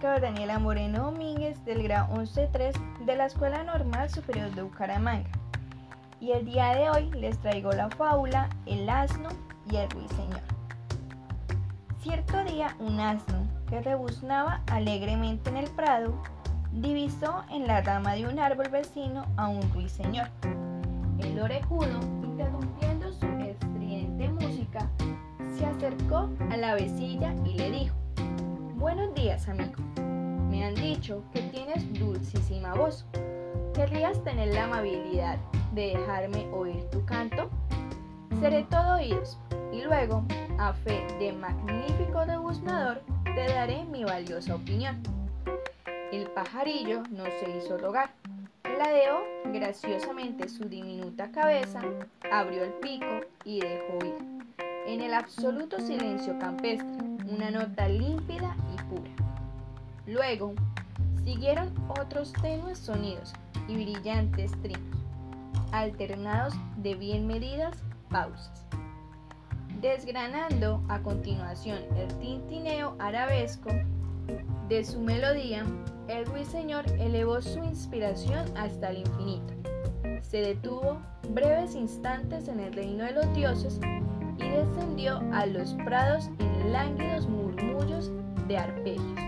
Daniela Moreno Domínguez del grado 11-3 de la Escuela Normal Superior de Bucaramanga. Y el día de hoy les traigo la fábula El asno y el ruiseñor. Cierto día un asno que rebuznaba alegremente en el prado divisó en la rama de un árbol vecino a un ruiseñor. El orejudo, interrumpiendo su estridente música, se acercó a la vecilla y le dijo, Buenos días, amigo. Me han dicho que tienes dulcísima voz. ¿Querrías tener la amabilidad de dejarme oír tu canto? Seré todo oídos y luego, a fe de magnífico debuznador, te daré mi valiosa opinión. El pajarillo no se hizo rogar. Ladeó graciosamente su diminuta cabeza, abrió el pico y dejó oír, en el absoluto silencio campestre, una nota límpida y pura. Luego siguieron otros tenues sonidos y brillantes trinos, alternados de bien medidas pausas. Desgranando a continuación el tintineo arabesco de su melodía, el ruiseñor elevó su inspiración hasta el infinito. Se detuvo breves instantes en el reino de los dioses y descendió a los prados en lánguidos murmullos de arpegios.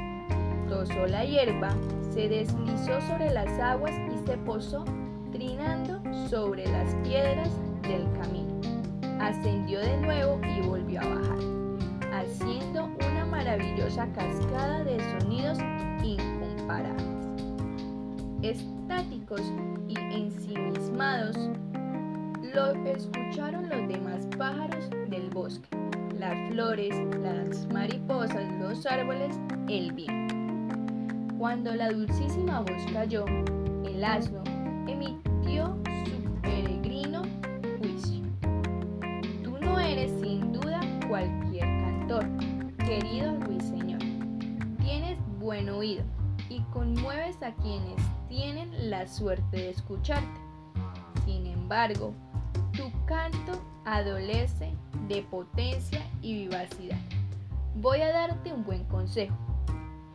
Tosó la hierba, se deslizó sobre las aguas y se posó trinando sobre las piedras del camino. Ascendió de nuevo y volvió a bajar, haciendo una maravillosa cascada de sonidos incomparables. Estáticos y ensimismados, lo escucharon los demás pájaros del bosque, las flores, las mariposas, los árboles, el viento. Cuando la dulcísima voz cayó, el asno emitió su peregrino juicio. Tú no eres sin duda cualquier cantor, querido ruiseñor. Tienes buen oído y conmueves a quienes tienen la suerte de escucharte. Sin embargo, tu canto adolece de potencia y vivacidad. Voy a darte un buen consejo.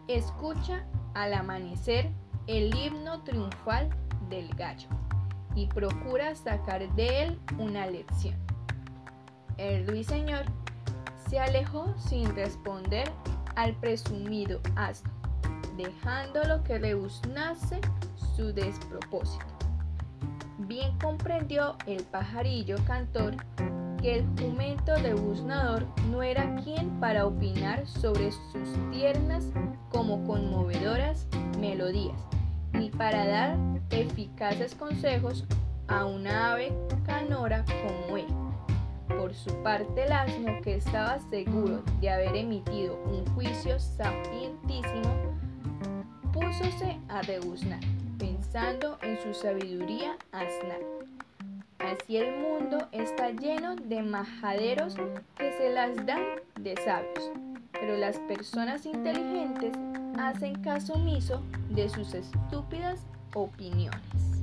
Escucha al amanecer el himno triunfal del gallo y procura sacar de él una lección. El ruiseñor se alejó sin responder al presumido asno, dejándolo que rebuznase su despropósito. Bien comprendió el pajarillo cantor que el jumento rebuznador no era quien para opinar sobre sus tiernas como conmovedoras melodías, ni para dar eficaces consejos a una ave canora como él. Por su parte el asno, que estaba seguro de haber emitido un juicio sapientísimo, púsose a rebuznar, pensando en su sabiduría asnal. Así el mundo está lleno de majaderos que se las dan de sabios, pero las personas inteligentes hacen caso omiso de sus estúpidas opiniones.